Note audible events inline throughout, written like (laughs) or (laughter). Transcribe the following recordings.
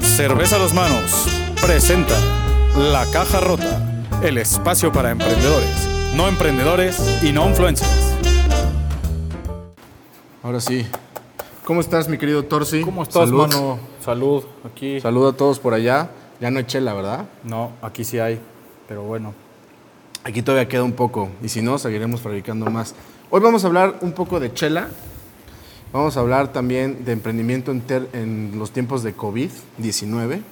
Cerveza a los manos presenta La Caja Rota, el espacio para emprendedores, no emprendedores y no influencers. Ahora sí. ¿Cómo estás, mi querido Torsi? ¿Cómo estás, Salud. mano? Salud, aquí. Salud a todos por allá. Ya no hay chela, ¿verdad? No, aquí sí hay, pero bueno. Aquí todavía queda un poco. Y si no, seguiremos fabricando más. Hoy vamos a hablar un poco de chela. Vamos a hablar también de emprendimiento en, los tiempos de COVID-19.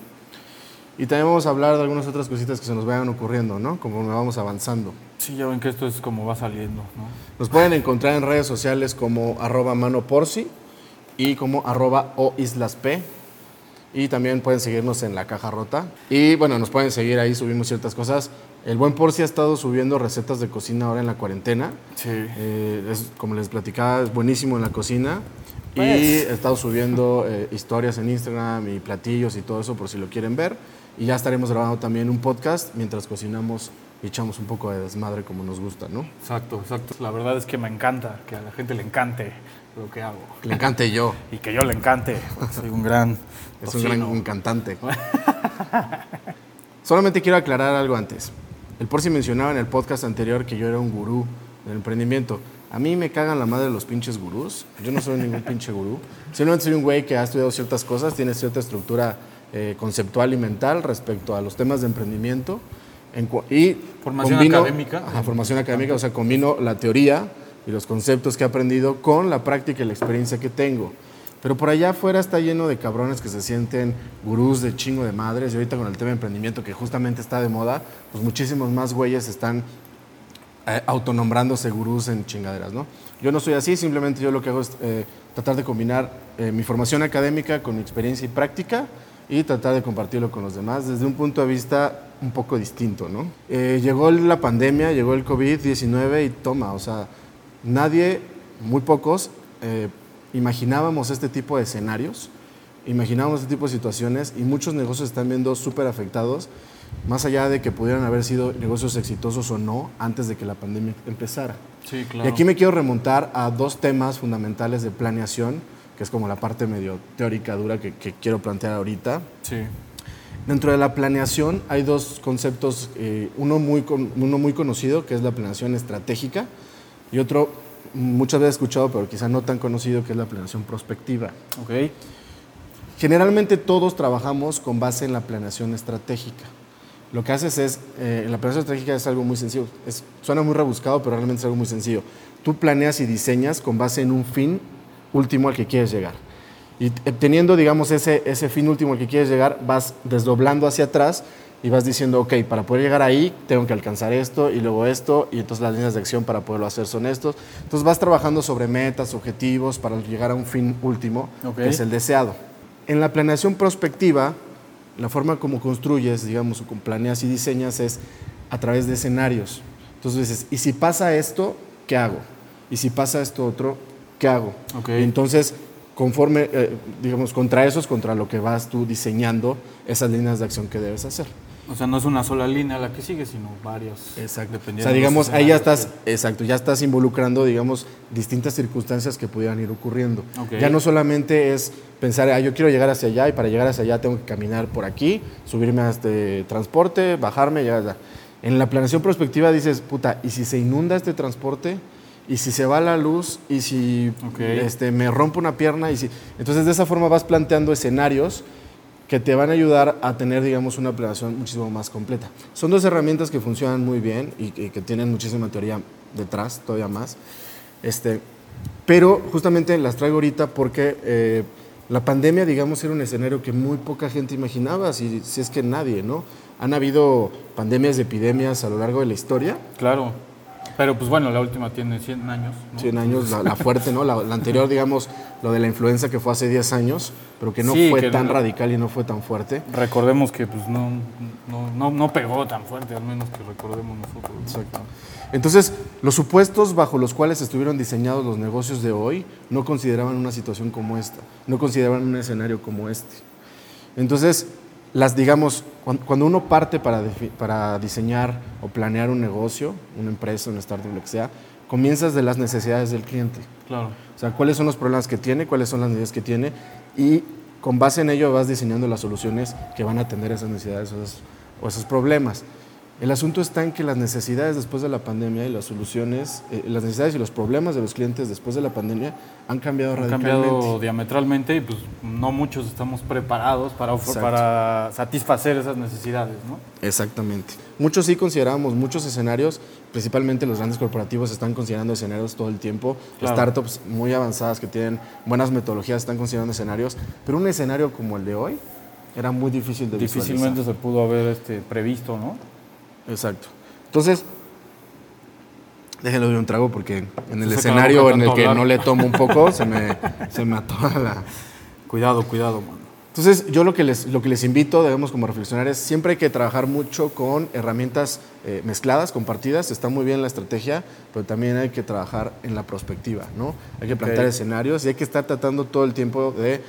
Y también vamos a hablar de algunas otras cositas que se nos vayan ocurriendo, ¿no? Conforme vamos avanzando. Sí, ya ven que esto es como va saliendo, ¿no? Nos pueden encontrar en redes sociales como arroba manoporsi y como arroba oislasp. Y también pueden seguirnos en la caja rota. Y bueno, nos pueden seguir ahí, subimos ciertas cosas. El buen Porci ha estado subiendo recetas de cocina ahora en la cuarentena. Sí. Eh, es, como les platicaba, es buenísimo en la cocina. Y Pues. he estado subiendo eh, historias en Instagram y platillos y todo eso por si lo quieren ver. Y ya estaremos grabando también un podcast mientras cocinamos y echamos un poco de desmadre como nos gusta, ¿no? Exacto, exacto. La verdad es que me encanta, que a la gente le encante lo que hago. Que le encante yo. Y que yo le encante, soy un gran Es un gran cantante. (laughs) Solamente quiero aclarar algo antes. El Porci mencionaba en el podcast anterior que yo era un gurú del emprendimiento. A mí me cagan la madre los pinches gurús. Yo no soy ningún pinche gurú. Simplemente soy un güey que ha estudiado ciertas cosas, tiene cierta estructura eh, conceptual y mental respecto a los temas de emprendimiento. En y Formación combino- académica. Ajá, formación académica, o sea, combino la teoría y los conceptos que he aprendido con la práctica y la experiencia que tengo. Pero por allá afuera está lleno de cabrones que se sienten gurús de chingo de madres. Y ahorita con el tema de emprendimiento que justamente está de moda, pues muchísimos más güeyes están eh, autonombrándose gurús en chingaderas, ¿no? Yo no soy así, simplemente yo lo que hago es eh, tratar de combinar eh, mi formación académica con mi experiencia y práctica y tratar de compartirlo con los demás desde un punto de vista un poco distinto, ¿no? Eh, llegó la pandemia, llegó el COVID-19 y toma, o sea, nadie, muy pocos, eh, imaginábamos este tipo de escenarios, imaginábamos este tipo de situaciones y muchos negocios están viendo súper afectados, más allá de que pudieran haber sido negocios exitosos o no antes de que la pandemia empezara. Sí, claro. Y aquí me quiero remontar a dos temas fundamentales de planeación, que es como la parte medio teórica dura que, que quiero plantear ahorita. Sí. Dentro de la planeación hay dos conceptos, eh, uno, muy con- uno muy conocido, que es la planeación estratégica, y otro muchas veces escuchado, pero quizá no tan conocido, que es la planeación prospectiva. Ok. Generalmente todos trabajamos con base en la planeación estratégica. Lo que haces es, eh, la planeación estratégica es algo muy sencillo. Es- suena muy rebuscado, pero realmente es algo muy sencillo. Tú planeas y diseñas con base en un fin último al que quieres llegar. Y t- teniendo, digamos, ese, ese fin último al que quieres llegar, vas desdoblando hacia atrás y vas diciendo, ok, para poder llegar ahí tengo que alcanzar esto y luego esto, y entonces las líneas de acción para poderlo hacer son estos. Entonces vas trabajando sobre metas, objetivos para llegar a un fin último, Ok. que es el deseado. En la planeación prospectiva, la forma como construyes, digamos, o planeas y diseñas es a través de escenarios. Entonces dices, ¿y si pasa esto, qué hago? ¿Y si pasa esto otro, qué hago? Ok. Y entonces, conforme, eh, digamos, contra eso es contra lo que vas tú diseñando esas líneas de acción que debes hacer. O sea, no es una sola línea la que sigue, sino varias. Exacto. O Dependiendo sea, de los digamos, ahí ya estás, exacto, ya estás involucrando, digamos, distintas circunstancias que pudieran ir ocurriendo. Ok. Ya no solamente es pensar, ah, yo quiero llegar hacia allá y para llegar hacia allá tengo que caminar por aquí, subirme a este transporte, bajarme, llegar allá. En la planeación prospectiva dices, puta, ¿y si se inunda este transporte? ¿Y si se va la luz? ¿Y si Ok. este, me rompo una pierna? ¿Y si... Entonces, de esa forma vas planteando escenarios que te van a ayudar a tener, digamos, una planeación muchísimo más completa. Son dos herramientas que funcionan muy bien y que, que tienen muchísima teoría detrás, todavía más. Este, pero justamente las traigo ahorita porque eh, la pandemia, digamos, era un escenario que muy poca gente imaginaba, si, si es que nadie, ¿no? Han habido pandemias y epidemias a lo largo de la historia, Claro. Pero pues bueno, la última tiene 100 años. ¿no? 100 años, la, la fuerte, ¿no? La, la anterior, digamos, lo de la influenza que fue hace 10 años, pero que no Sí, fue que tan no- radical y no fue tan fuerte. Recordemos que pues no, no, no, no pegó tan fuerte, al menos que recordemos nosotros. ¿no? Exacto. Entonces, los supuestos bajo los cuales estuvieron diseñados los negocios de hoy no consideraban una situación como esta, no consideraban un escenario como este. Entonces, las digamos, cuan- cuando uno parte para, para diseñar o planear un negocio, una empresa, una startup, lo que sea, comienzas de las necesidades del cliente. Claro. O sea, cuáles son los problemas que tiene, cuáles son las necesidades que tiene y con base en ello vas diseñando las soluciones que van a atender esas necesidades o esos, o esos problemas. El asunto está en que las necesidades después de la pandemia y las soluciones, eh, las necesidades y los problemas de los clientes después de la pandemia han cambiado Han radicalmente. cambiado diametralmente y pues no muchos estamos preparados para, satisfacer esas necesidades, ¿no? Exactamente. Muchos sí consideramos, muchos escenarios, principalmente los grandes corporativos están considerando escenarios todo el tiempo. Claro. Startups muy avanzadas que tienen buenas metodologías están considerando escenarios, pero un escenario como el de hoy era muy difícil de Difícilmente se pudo haber este, previsto, ¿no? Exacto. Entonces, déjenlo de un trago porque en el Se escenario en el que hablar. no le tomo un poco (laughs) se me, se me la, Cuidado, cuidado, mano. Entonces, yo lo que les, lo que les invito, debemos como reflexionar, es siempre hay que trabajar mucho con herramientas eh, mezcladas, compartidas. Está muy bien la estrategia, pero también hay que trabajar en la prospectiva, ¿no? Hay que plantear escenarios y hay que estar tratando todo el tiempo de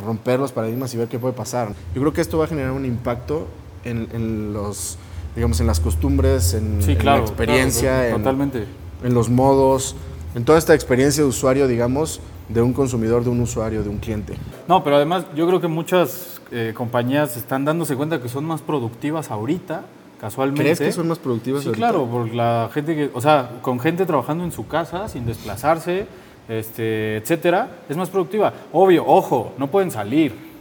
romper los paradigmas y ver qué puede pasar. Yo creo que esto va a generar un impacto en, en los, digamos, en las costumbres, en, Sí, en claro. la experiencia, claro, en- totalmente. en los modos, en toda esta experiencia de usuario, digamos, de un consumidor, de un usuario, de un cliente. No, pero además yo creo que muchas eh, compañías están dándose cuenta que son más productivas ahorita, casualmente. ¿Crees que son más productivas Sí, ahorita? claro, por la gente que, o sea, con gente trabajando en su casa, sin desplazarse, este, etcétera, es más productiva. Obvio, ojo, no pueden salir.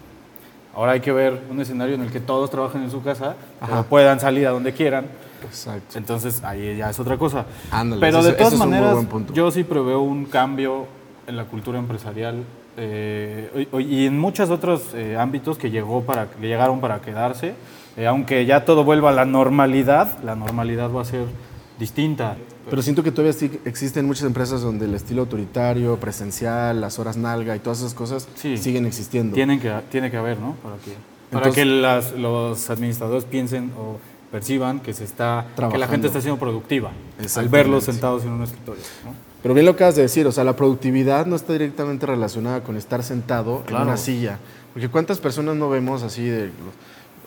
Ahora hay que ver un escenario en el que todos trabajen en su casa, pero puedan salir a donde quieran. Exacto. Entonces ahí ya es otra cosa. Ándale, Pero de todas maneras, yo sí preveo un cambio en la cultura empresarial eh, y, y en muchos otros eh, ámbitos que llegó para que llegaron para quedarse. Eh, aunque ya todo vuelva a la normalidad, la normalidad va a ser distinta. Pero siento que todavía sí existen muchas empresas donde el estilo autoritario, presencial, las horas nalga y todas esas cosas Sí. siguen existiendo. Tienen que, tiene que haber, ¿no? Para que, para Entonces- que las- los administradores piensen o perciban que se está que la gente está siendo productiva al verlos sentados en un escritorio. ¿no? Pero bien lo acabas de decir, o sea, la productividad no está directamente relacionada con estar sentado Claro. en una silla. Porque cuántas personas no vemos así de,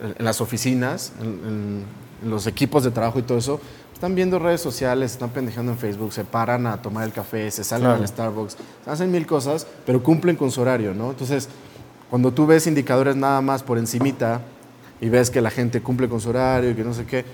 en las oficinas, en- en los equipos de trabajo y todo eso, están viendo redes sociales, están pendejando en Facebook, se paran a tomar el café, se salen Claro. al Starbucks, hacen mil cosas, pero cumplen con su horario, ¿no? Entonces, cuando tú ves indicadores nada más por encimita y ves que la gente cumple con su horario y que no sé qué,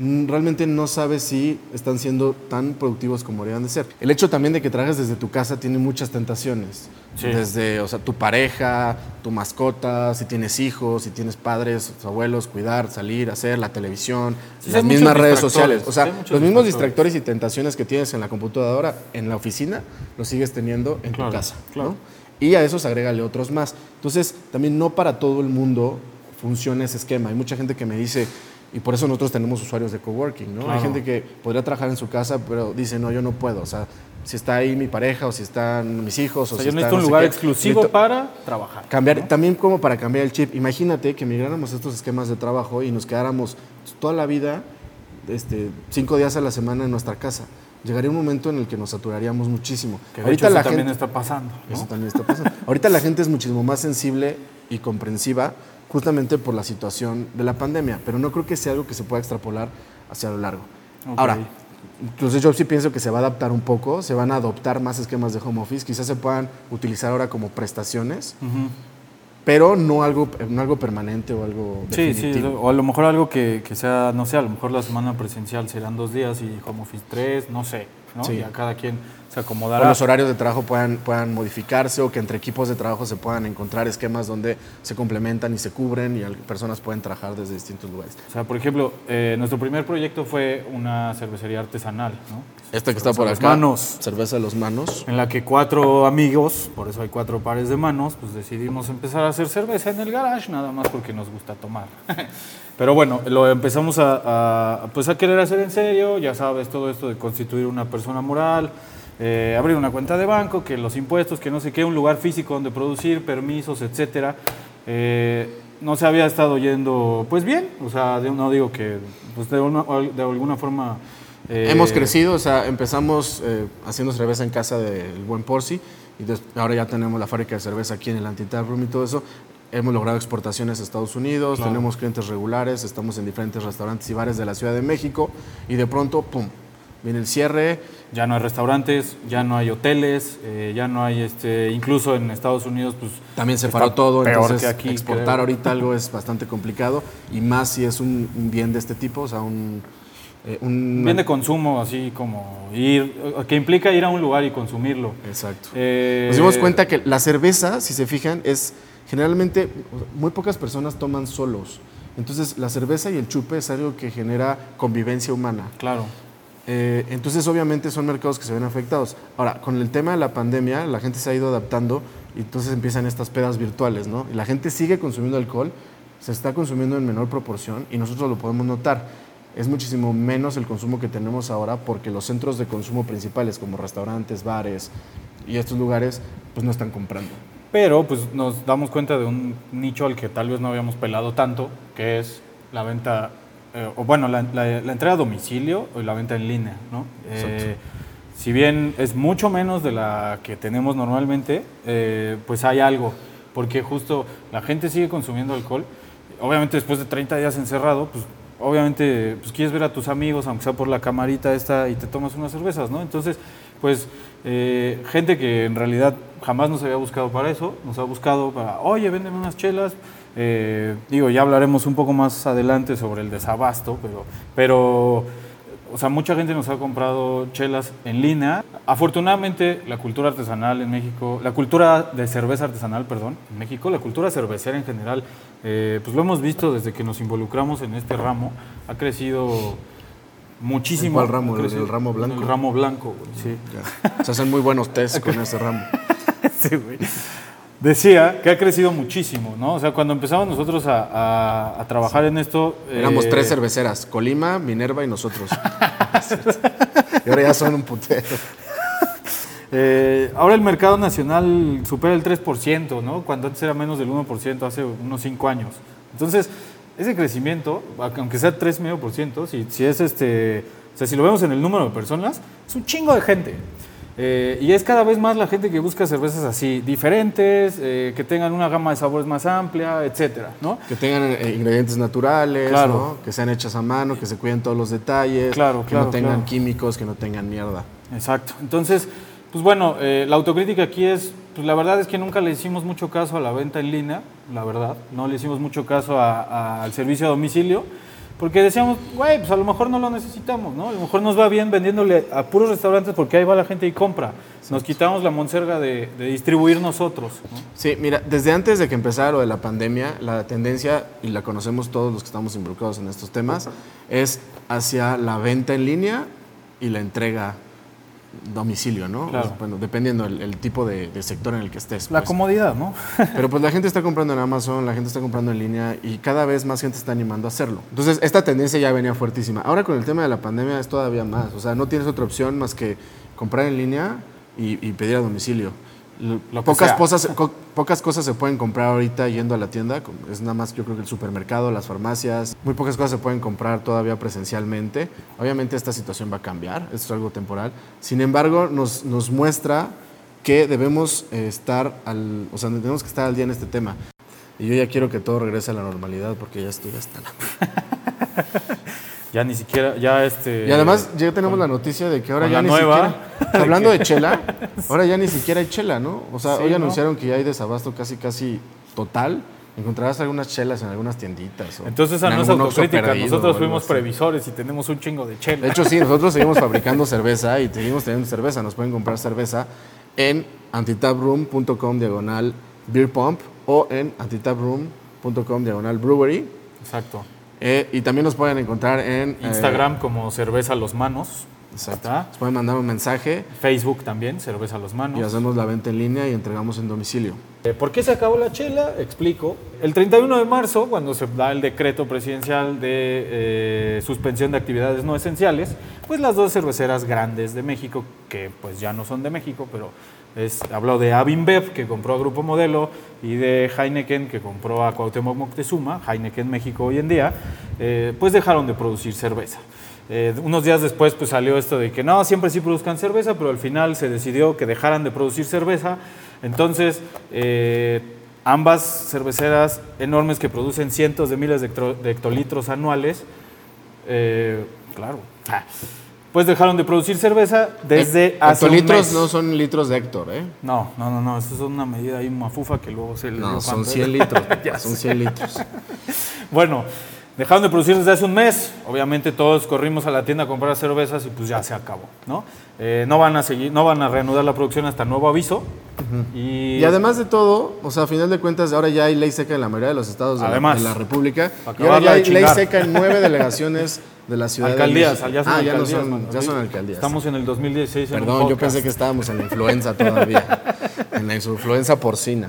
realmente no sabes si están siendo tan productivos como deberían de ser. El hecho también de que trabajes desde tu casa tiene muchas tentaciones. Sí. Desde, o sea, tu pareja, tu mascota, si tienes hijos, si tienes padres, abuelos, cuidar, salir, hacer la televisión, Sí, las mismas redes sociales. O sea, los mismos distractores. distractores y tentaciones que tienes en la computadora, en la oficina, los sigues teniendo en Claro, tu casa. claro. ¿no? Y a esos agrégale otros más. Entonces, también no para todo el mundo funciona ese esquema. Hay mucha gente que me dice, y por eso nosotros tenemos usuarios de coworking, ¿no? Hay gente que podría trabajar en su casa, pero dice, no, yo no puedo. O sea, si está ahí mi pareja, o si están mis hijos, o, O sea, si yo está necesito un no sé lugar qué, exclusivo necesito para trabajar. Cambiar, ¿no? también como para cambiar el chip. Imagínate que migráramos estos esquemas de trabajo y nos quedáramos toda la vida, este, cinco días a la semana en nuestra casa. Llegaría un momento en el que nos saturaríamos muchísimo. Que hecho eso también está pasando. ¿no? Eso también está pasando. Ahorita la gente es muchísimo más sensible y comprensiva justamente por la situación de la pandemia, pero no creo que sea algo que se pueda extrapolar hacia lo largo. Ahora, entonces yo sí pienso que se va a adaptar un poco, se van a adoptar más esquemas de home office, quizás se puedan utilizar ahora como prestaciones, pero no algo, no algo permanente o algo Sí, sí, definitivo. o a lo mejor algo que, que sea, no sé, a lo mejor la semana presencial serán dos días y home office tres, no sé, ¿no? Sí. Ya cada quien se O acomodará. los horarios de trabajo puedan, puedan modificarse o que entre equipos de trabajo se puedan encontrar esquemas donde se complementan y se cubren y personas pueden trabajar desde distintos lugares. O sea, por ejemplo, eh, nuestro primer proyecto fue una cervecería artesanal, ¿no? Esta que está por acá. manos. Cerveza de los manos. En la que cuatro amigos, por eso hay cuatro pares de manos, pues decidimos empezar a hacer cerveza en el garage, nada más porque nos gusta tomar. (laughs) Pero bueno, lo empezamos a, a, pues a querer hacer en serio, ya sabes, todo esto de constituir una persona moral, eh, abrir una cuenta de banco, que los impuestos, que no sé qué, un lugar físico donde producir, permisos, etcétera. Eh, no se había estado yendo, pues bien, o sea, de- no digo que, pues de, una- de alguna forma... eh, Hemos crecido, o sea, empezamos eh, haciendo cerveza en casa del buen Porci y ahora ya tenemos la fábrica de cerveza aquí en el Antitap Room y todo eso. Hemos logrado exportaciones a Estados Unidos, tenemos clientes regulares, estamos en diferentes restaurantes y bares de la Ciudad de México y de pronto, pum, Viene el cierre, Ya no hay restaurantes, ya no hay hoteles, eh, ya no hay, este, incluso en Estados Unidos, pues también se paró todo, peor entonces que aquí, exportar creo. ahorita algo es bastante complicado y más si es un, un bien de este tipo, o sea, un... eh, un Bien de consumo, así como ir, que implica ir a un lugar y consumirlo. Exacto. Eh, Nos dimos cuenta que la cerveza, si se fijan, es generalmente muy pocas personas toman solos. Entonces, la cerveza y el chupe es algo que genera convivencia humana. Claro. Eh, entonces, obviamente, son mercados que se ven afectados. Ahora, con el tema de la pandemia, la gente se ha ido adaptando y entonces empiezan estas pedas virtuales, ¿no? Y la gente sigue consumiendo alcohol, se está consumiendo en menor proporción y nosotros lo podemos notar. Es muchísimo menos el consumo que tenemos ahora porque los centros de consumo principales, como restaurantes, bares y estos lugares, pues no están comprando. Pero pues nos damos cuenta de un nicho al que tal vez no habíamos pelado tanto, que es la venta, eh, o bueno, la, la- la entrega a domicilio o la venta en línea, ¿no? Eh, si bien es mucho menos de la que tenemos normalmente, eh, pues hay algo, porque justo la gente sigue consumiendo alcohol. Obviamente después de 30 días encerrado, pues obviamente pues quieres ver a tus amigos, aunque sea por la camarita esta, y te tomas unas cervezas, ¿no? Entonces, pues eh, gente que en realidad jamás nos había buscado para eso, nos ha buscado para, oye, véndeme unas chelas. Eh, digo, ya hablaremos un poco más adelante sobre el desabasto, pero, pero o sea, mucha gente nos ha comprado chelas en línea. Afortunadamente, la cultura artesanal en México, la cultura de cerveza artesanal, perdón, en México, la cultura cervecera en general, eh, pues lo hemos visto desde que nos involucramos en este ramo, ha crecido muchísimo. ¿En cuál ramo? ¿El- ramo blanco? El ramo blanco, güey, sí. Ya. Se hacen muy buenos test con (laughs) ese ramo. Sí, güey. Decía que ha crecido muchísimo, ¿no? O sea, cuando empezamos nosotros a, a- a trabajar en esto... Éramos eh, tres cerveceras, Colima, Minerva y nosotros. (laughs) y ahora ya son un putero. (laughs) Eh, ahora el mercado nacional supera el 3%, ¿no? Cuando antes era menos del 1% hace unos 5 años. Entonces, ese crecimiento, aunque sea 3,5%, si, si es este, o sea, si lo vemos en el número de personas, es un chingo de gente. Eh, y es cada vez más la gente que busca cervezas así, diferentes, eh, que tengan una gama de sabores más amplia, etcétera, ¿no? Que tengan eh, ingredientes naturales, Claro. ¿no? que sean hechas a mano, que se cuiden todos los detalles, Claro, que claro, no tengan químicos, que no tengan mierda. Exacto. Entonces, pues bueno, eh, la autocrítica aquí es, pues la verdad es que nunca le hicimos mucho caso a la venta en línea, la verdad. No le hicimos mucho caso al servicio a domicilio, porque decíamos, güey, pues a lo mejor no lo necesitamos, ¿no? A lo mejor nos va bien vendiéndole a puros restaurantes porque ahí va la gente y compra. Nos quitamos la monserga de, de distribuir nosotros, ¿no? Sí, mira, desde antes de que empezara lo de la pandemia, la tendencia, y la conocemos todos los que estamos involucrados en estos temas, es hacia la venta en línea y la entrega domicilio, ¿no? Claro. Bueno, dependiendo el, el tipo de, de sector en el que estés. La pues. comodidad, ¿no? (laughs) Pero pues la gente está comprando en Amazon, la gente está comprando en línea y cada vez más gente está animando a hacerlo. Entonces, esta tendencia ya venía fuertísima. Ahora con el tema de la pandemia es todavía más. O sea, no tienes otra opción más que comprar en línea y, y pedir a domicilio. L- Lo que pocas, cosas, co- pocas cosas se pueden comprar ahorita yendo a la tienda. Es nada más, yo creo que el supermercado, las farmacias. Muy pocas cosas se pueden comprar todavía presencialmente. Obviamente esta situación va a cambiar, esto es algo temporal. Sin embargo, nos, nos muestra que debemos eh, estar al, o sea, tenemos que estar al día en este tema. Y yo ya quiero que todo regrese a la normalidad porque ya estoy hasta la... (laughs) Ya ni siquiera, ya este... Y además ya tenemos la noticia de que ahora ya la ni nueva. siquiera... (laughs) Hablando de chela, (laughs) ahora ya ni siquiera hay chela, ¿no? O sea, Sí, hoy ¿no? anunciaron que ya hay desabasto casi, casi total. Encontrarás algunas chelas en algunas tienditas. o Entonces esa en no es algún Oxxo autocrítica, perdido nosotros fuimos previsores y tenemos un chingo de chela. De hecho, sí, nosotros seguimos (laughs) fabricando cerveza y seguimos teniendo cerveza. Nos pueden comprar cerveza en antitaproom.com diagonal beer pump o en antitaproom.com diagonal brewery. Exacto. Eh, y también nos pueden encontrar en eh, Instagram como Cerveza a los Manos. Exacto. Nos pueden mandar un mensaje Facebook también, Cerveza a los Manos. y hacemos la venta en línea y entregamos en domicilio. Eh, ¿Por qué se acabó la chela? Explico. El 31 de marzo, cuando se da el decreto presidencial de eh, suspensión de actividades no esenciales, pues las dos cerveceras grandes de México, que pues ya no son de México, pero es, hablo de Avinbev, que compró a Grupo Modelo, y de Heineken, que compró a Cuauhtémoc Moctezuma, Heineken México hoy en día, eh, pues dejaron de producir cerveza. Eh, unos días después pues salió esto de que no, siempre sí produzcan cerveza, pero al final se decidió que dejaran de producir cerveza. Entonces, eh, ambas cerveceras enormes que producen cientos de miles de, hectolitros anuales, eh, claro, ah, pues dejaron de producir cerveza desde hace un Hectolitros mes. no son litros de Héctor, ¿eh? No, no, no, no, eso es una medida ahí mafufa que luego se le No, son cuando- 100 litros. (laughs) Ya son sé. 100 litros. Bueno, dejaron de producir desde hace un mes. Obviamente todos corrimos a la tienda a comprar cervezas y pues ya se acabó, ¿no? Eh, no van a seguir, no van a reanudar la producción hasta nuevo aviso. y, Y además de todo, o sea, a final de cuentas, ahora ya hay ley seca en la mayoría de los estados de, la- de la, República. Y ahora ya hay ley seca en nueve delegaciones de la ciudad alcaldías, de ya son ah, ya, no alcaldías, son, ya son alcaldías. Estamos en el 2016 en un Perdón, yo podcast. pensé que estábamos en la influenza todavía. en la influenza porcina.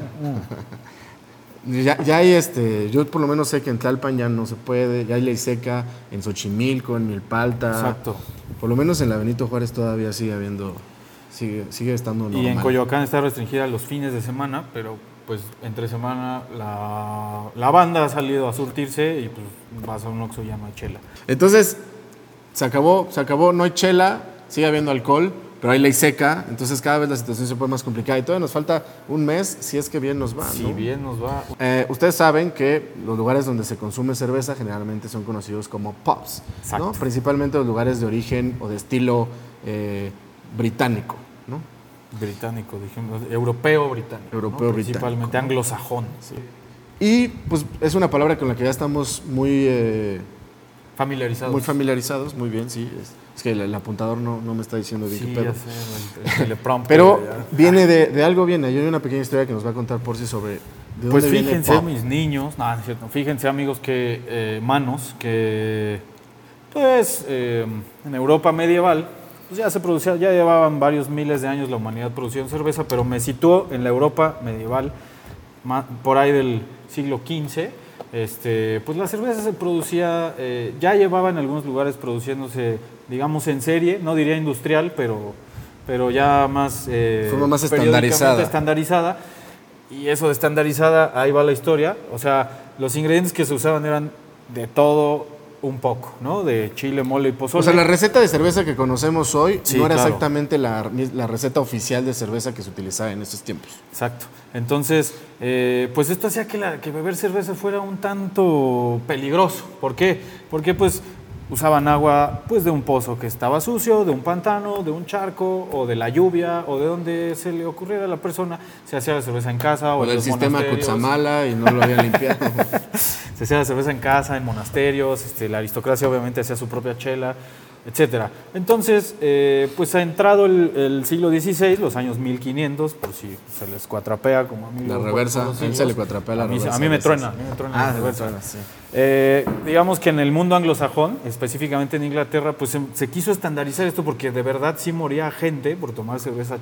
Ya, ya hay este, yo por lo menos sé que en Tlalpan ya no se puede, ya hay ley seca, en Xochimilco, en Milpalta. Exacto. Por lo menos en la Benito Juárez todavía sigue habiendo, sigue, sigue estando normal. Y en Coyoacán está restringida los fines de semana, pero pues entre semana la, la banda ha salido a surtirse y pues vas a un Oxxo y ya no hay chela. Entonces, se acabó, se acabó, no hay chela, sigue habiendo alcohol, pero hay ley seca, entonces cada vez la situación se pone más complicada y todavía nos falta un mes si es que bien nos va. Si ¿no? bien nos va... Eh, ustedes saben que los lugares donde se consume cerveza generalmente son conocidos como pubs, Exacto. ¿no? principalmente los lugares de origen o de estilo eh, británico. ¿no? Británico, dijimos, europeo británico. ¿no? Europeo británico, Principalmente anglosajón. Y pues es una palabra con la que ya estamos muy, eh, Familiarizados. muy familiarizados, muy bien, sí. Es, es que el, el apuntador no, no me está diciendo bien Sí, qué pedo. ya sé, el, el Pero ya. viene de, de algo viene. Hay una pequeña historia que nos va a contar por sí sobre de Pues viene fíjense, pub. mis niños, no, no es cierto, fíjense amigos que eh, manos, que pues eh, en Europa medieval pues ya se producía, ya llevaban varios miles de años la humanidad produciendo cerveza, pero me situó en la Europa medieval, por ahí del siglo XV, este, pues la cerveza se producía, eh, ya llevaba en algunos lugares produciéndose, digamos, en serie, no diría industrial, pero, pero ya más... eh, Forma más estandarizada. estandarizada. Y eso de estandarizada, ahí va la historia. O sea, los ingredientes que se usaban eran de todo un poco, ¿no? De chile, mole y pozole. O sea, la receta de cerveza que conocemos hoy Sí, no era claro. exactamente la, la receta oficial de cerveza que se utilizaba en estos tiempos. Exacto. Entonces, eh, pues esto hacía que, la- que beber cerveza fuera un tanto peligroso. ¿Por qué? Porque pues usaban agua pues de un pozo que estaba sucio, de un pantano, de un charco o de la lluvia o de donde se le ocurriera a la persona. Se hacía la cerveza en casa o, O en del sistema. Cutzamala y no lo habían limpiado. (laughs) Se hacía la cerveza en casa, en monasterios, este, la aristocracia obviamente hacía su propia chela, etcétera. Entonces, eh, pues ha entrado el, el siglo XVI, los años 1500, por si se les cuatrapea como a mí. La reversa, a él se le cuatrapea la a mí, reversa A mí me truena, a mí me truena la Ah, reversa. sí. Eh, digamos que en el mundo anglosajón, específicamente en Inglaterra, pues se, se quiso estandarizar esto porque de verdad sí moría gente por tomar cerveza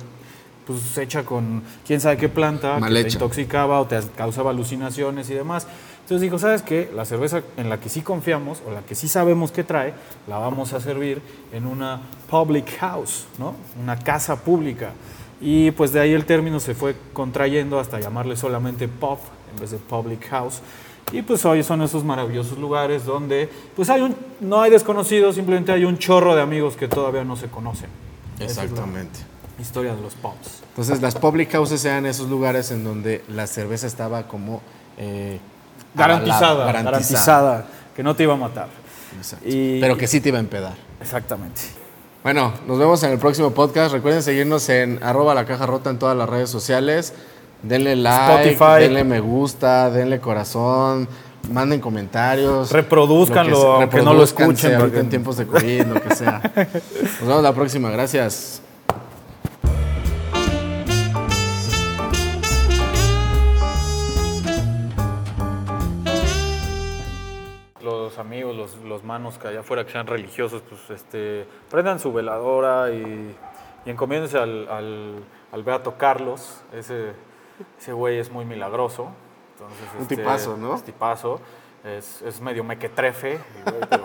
pues hecha con quién sabe qué planta, Mal que te hecha. intoxicaba o te causaba alucinaciones y demás. Entonces dijo, ¿sabes qué? La cerveza en la que sí confiamos o la que sí sabemos que trae, la vamos a servir en una public house, ¿no? Una casa pública. Y pues de ahí el término se fue contrayendo hasta llamarle solamente pub en vez de public house. Y pues hoy son esos maravillosos lugares donde pues hay un, no hay desconocidos, simplemente hay un chorro de amigos que todavía no se conocen. Esa es Exactamente. historia de los pubs. Entonces, las public houses eran esos lugares en donde la cerveza estaba como eh, Garantizada, avalada, garantizada, que no te iba a matar. Exacto. Y- Pero que sí te iba a empedar. Exactamente. Bueno, nos vemos en el próximo podcast. Recuerden seguirnos en arroba la caja rota en todas las redes sociales. Denle like, Spotify. denle me gusta, denle corazón, manden comentarios. Reproduzcanlo, Lo que aunque no lo escuchen, ahorita porque- en tiempos de COVID, lo que sea. (laughs) Nos vemos la próxima. Gracias. Los amigos, los, los manos que allá afuera que sean religiosos, pues este, prendan su veladora y, y encomiéndense al, al, al Beato Carlos. Ese, ese güey es muy milagroso. Entonces, Un este, tipazo, ¿no? Es tipazo. Es, es medio mequetrefe, pero